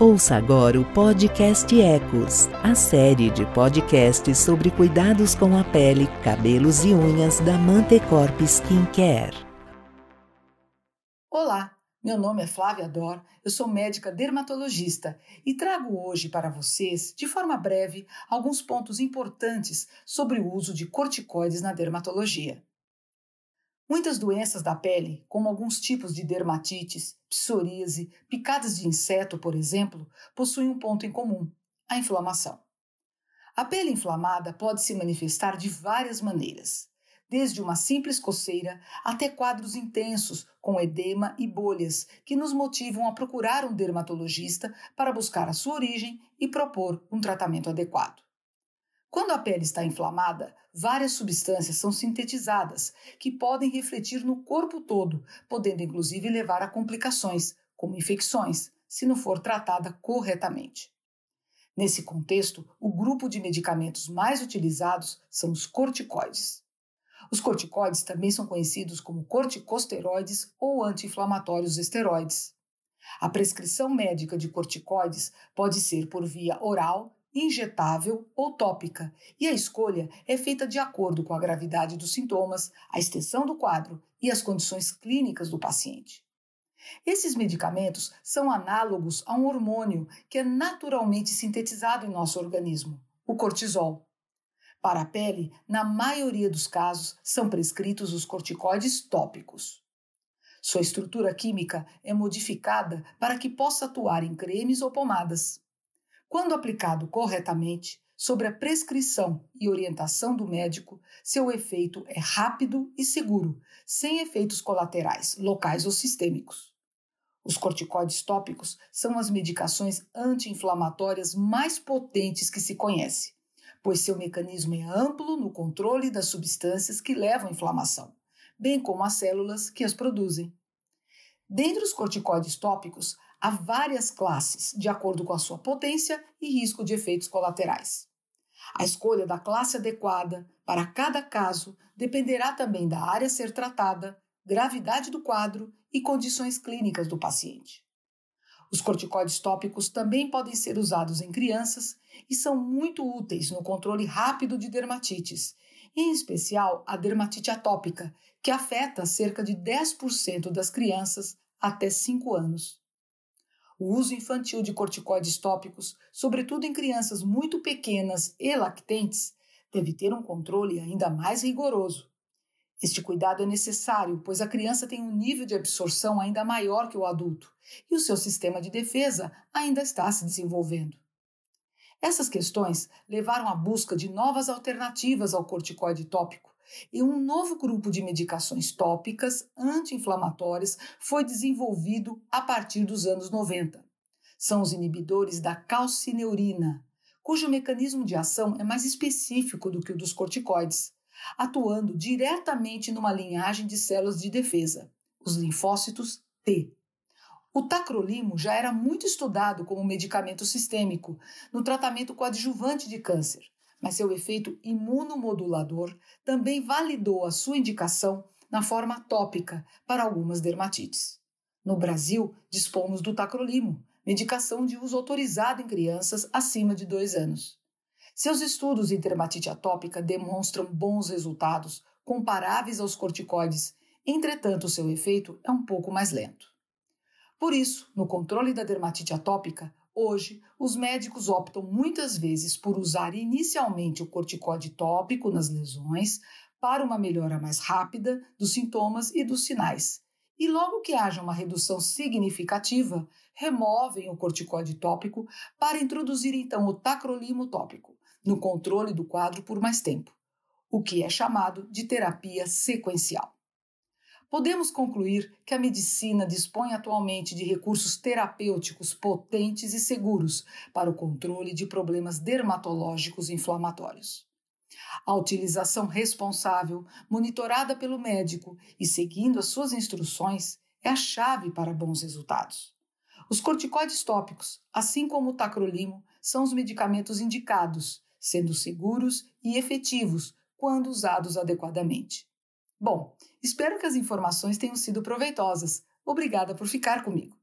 Ouça agora o podcast Ecos, a série de podcasts sobre cuidados com a pele, cabelos e unhas da Mantecorp Skincare. Olá, meu nome é Flávia Dor, eu sou médica dermatologista e trago hoje para vocês, de forma breve, alguns pontos importantes sobre o uso de corticoides na dermatologia. Muitas doenças da pele, como alguns tipos de dermatites, psoríase, picadas de inseto, por exemplo, possuem um ponto em comum: a inflamação. A pele inflamada pode se manifestar de várias maneiras, desde uma simples coceira até quadros intensos com edema e bolhas que nos motivam a procurar um dermatologista para buscar a sua origem e propor um tratamento adequado. Quando a pele está inflamada, várias substâncias são sintetizadas que podem refletir no corpo todo, podendo inclusive levar a complicações, como infecções, se não for tratada corretamente. Nesse contexto, o grupo de medicamentos mais utilizados são os corticoides. Os corticoides também são conhecidos como corticosteroides ou anti-inflamatórios esteroides. A prescrição médica de corticoides pode ser por via oral injetável ou tópica, e a escolha é feita de acordo com a gravidade dos sintomas, a extensão do quadro e as condições clínicas do paciente. Esses medicamentos são análogos a um hormônio que é naturalmente sintetizado em nosso organismo, o cortisol. Para a pele, na maioria dos casos, são prescritos os corticoides tópicos. Sua estrutura química é modificada para que possa atuar em cremes ou pomadas. Quando aplicado corretamente, sobre a prescrição e orientação do médico, seu efeito é rápido e seguro, sem efeitos colaterais, locais ou sistêmicos. Os corticoides tópicos são as medicações anti-inflamatórias mais potentes que se conhece, pois seu mecanismo é amplo no controle das substâncias que levam à inflamação, bem como as células que as produzem. Dentre os corticoides tópicos, há várias classes, de acordo com a sua potência e risco de efeitos colaterais. A escolha da classe adequada para cada caso dependerá também da área a ser tratada, gravidade do quadro e condições clínicas do paciente. Os corticoides tópicos também podem ser usados em crianças e são muito úteis no controle rápido de dermatites, em especial a dermatite atópica, que afeta cerca de 10% das crianças até 5 anos. O uso infantil de corticoides tópicos, sobretudo em crianças muito pequenas e lactentes, deve ter um controle ainda mais rigoroso. Este cuidado é necessário, pois a criança tem um nível de absorção ainda maior que o adulto e o seu sistema de defesa ainda está se desenvolvendo. Essas questões levaram à busca de novas alternativas ao corticoide tópico, e um novo grupo de medicações tópicas anti-inflamatórias foi desenvolvido a partir dos anos 90. São os inibidores da calcineurina, cujo mecanismo de ação é mais específico do que o dos corticoides, atuando diretamente numa linhagem de células de defesa, os linfócitos T. O tacrolimo já era muito estudado como medicamento sistêmico no tratamento coadjuvante de câncer, mas seu efeito imunomodulador também validou a sua indicação na forma tópica para algumas dermatites. No Brasil, dispomos do tacrolimo, medicação de uso autorizado em crianças acima de 2 anos. Seus estudos em dermatite atópica demonstram bons resultados, comparáveis aos corticoides, entretanto, seu efeito é um pouco mais lento. Por isso, no controle da dermatite atópica, Hoje, os médicos optam muitas vezes por usar inicialmente o corticóide tópico nas lesões para uma melhora mais rápida dos sintomas e dos sinais. E logo que haja uma redução significativa, removem o corticóide tópico para introduzir então o tacrolimo tópico no controle do quadro por mais tempo, o que é chamado de terapia sequencial podemos concluir que a medicina dispõe atualmente de recursos terapêuticos potentes e seguros para o controle de problemas dermatológicos inflamatórios. A utilização responsável, monitorada pelo médico e seguindo as suas instruções, é a chave para bons resultados. Os corticoides tópicos, assim como o tacrolimo, são os medicamentos indicados, sendo seguros e efetivos quando usados adequadamente. Bom, espero que as informações tenham sido proveitosas. Obrigada por ficar comigo.